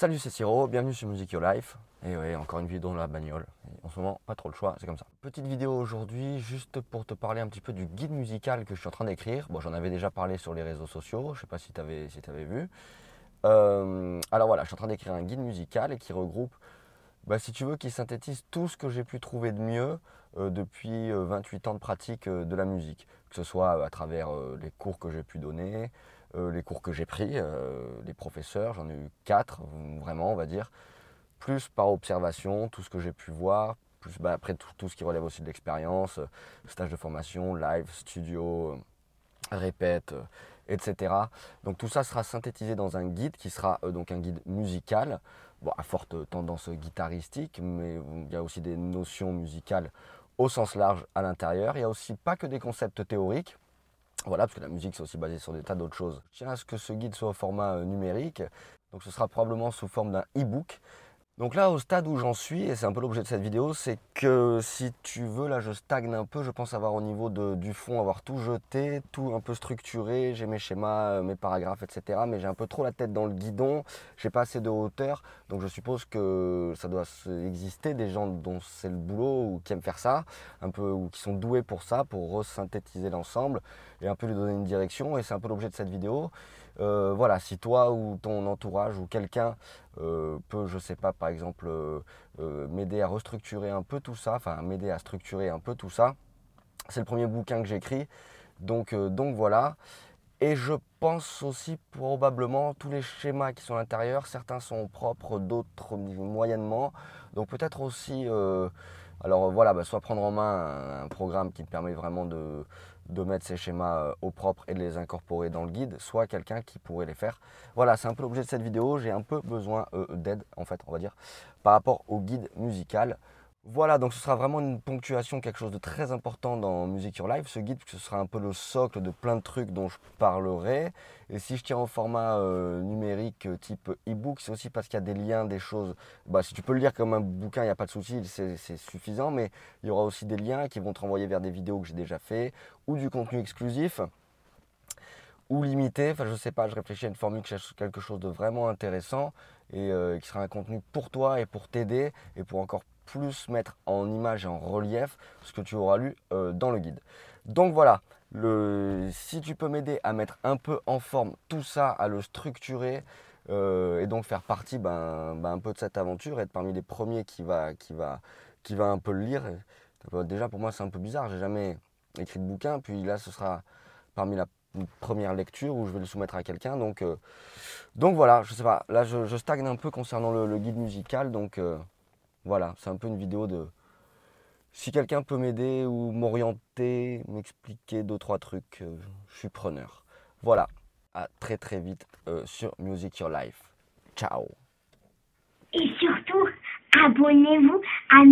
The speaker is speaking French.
Salut, c'est Siro, bienvenue sur Music Your Life. Et ouais, encore une vidéo dans la bagnole. en ce moment, pas trop le choix, c'est comme ça. Petite vidéo aujourd'hui, juste pour te parler un petit peu du guide musical que je suis en train d'écrire. Bon, j'en avais déjà parlé sur les réseaux sociaux, je sais pas si tu avais, si vu. Euh, alors voilà, je suis en train d'écrire un guide musical qui regroupe, bah, si tu veux, qui synthétise tout ce que j'ai pu trouver de mieux euh, depuis 28 euh, ans de pratique de la musique. Que ce soit à travers les cours que j'ai pu donner, euh, les cours que j'ai pris, euh, les professeurs, j'en ai eu quatre, vraiment, on va dire, plus par observation, tout ce que j'ai pu voir, plus bah, après tout, ce qui relève aussi de l'expérience, euh, stage de formation, live, studio, répète, etc. Donc tout ça sera synthétisé dans un guide qui sera donc un guide musical, à forte tendance guitaristique, mais il y a aussi des notions musicales au sens large à l'intérieur. Il n'y a aussi pas que des concepts théoriques, voilà, parce que la musique, c'est aussi basé sur des tas d'autres choses. Je tiens à ce que ce guide soit au format euh, numérique, donc ce sera probablement sous forme d'un e-book. Donc là, au stade où j'en suis, et c'est un peu l'objet de cette vidéo, c'est que si tu veux, là je stagne un peu, je pense avoir au niveau du fond, avoir tout jeté, tout un peu structuré, j'ai mes schémas, euh, mes paragraphes, etc. Mais j'ai un peu trop la tête dans le guidon, j'ai pas assez de hauteur, donc je suppose que ça doit exister des gens dont c'est le boulot ou qui aiment faire ça, un peu, ou qui sont doués pour ça, pour resynthétiser l'ensemble et un peu lui donner une direction, et c'est un peu l'objet de cette vidéo. Euh, voilà, si toi ou ton entourage ou quelqu'un euh, peut, je sais pas, par exemple, euh, m'aider à restructurer un peu tout ça, enfin m'aider à structurer un peu tout ça, c'est le premier bouquin que j'écris. Donc, donc voilà. Et je pense aussi probablement tous les schémas qui sont à l'intérieur, certains sont propres, d'autres moyennement. Donc peut-être aussi, alors voilà, bah, soit prendre en main un, programme qui me permet vraiment de, de mettre ces schémas euh, au propre et de les incorporer dans le guide, soit quelqu'un qui pourrait les faire. Voilà, c'est un peu l'objet de cette vidéo. J'ai un peu besoin euh, d'aide, en fait, on va dire, par rapport au guide musical. Voilà, donc ce sera vraiment une ponctuation, quelque chose de très important dans Music Your Life, ce guide, ce sera un peu le socle de plein de trucs dont je parlerai. Et si je tiens au format euh, numérique euh, type e-book, c'est aussi parce qu'il y a des liens, des choses. Bah, si tu peux le lire comme un bouquin, il n'y a pas de souci, c'est suffisant, mais il y aura aussi des liens qui vont te renvoyer vers des vidéos que j'ai déjà fait ou du contenu exclusif ou limité. Enfin, je sais pas, je réfléchis à une formule qui cherche quelque chose de vraiment intéressant et euh, qui sera un contenu pour toi et pour t'aider et pour encore plus mettre en image et en relief ce que tu auras lu euh, dans le guide. Donc voilà, si tu peux m'aider à mettre un peu en forme tout ça, à le structurer euh, et donc faire partie ben, ben, un peu de cette aventure, être parmi les premiers qui va, qui va, qui va un peu le lire. Déjà pour moi c'est un peu bizarre, j'ai jamais écrit de bouquin, puis là ce sera parmi la première lecture où je vais le soumettre à quelqu'un. Donc, euh, donc voilà, je sais pas, là je, stagne un peu concernant le, guide musical, donc voilà, c'est un peu une vidéo de si quelqu'un peut m'aider ou m'orienter, m'expliquer deux, trois trucs, euh, je suis preneur. Voilà, à très très vite euh, sur Music Your Life. Ciao Et surtout, abonnez-vous à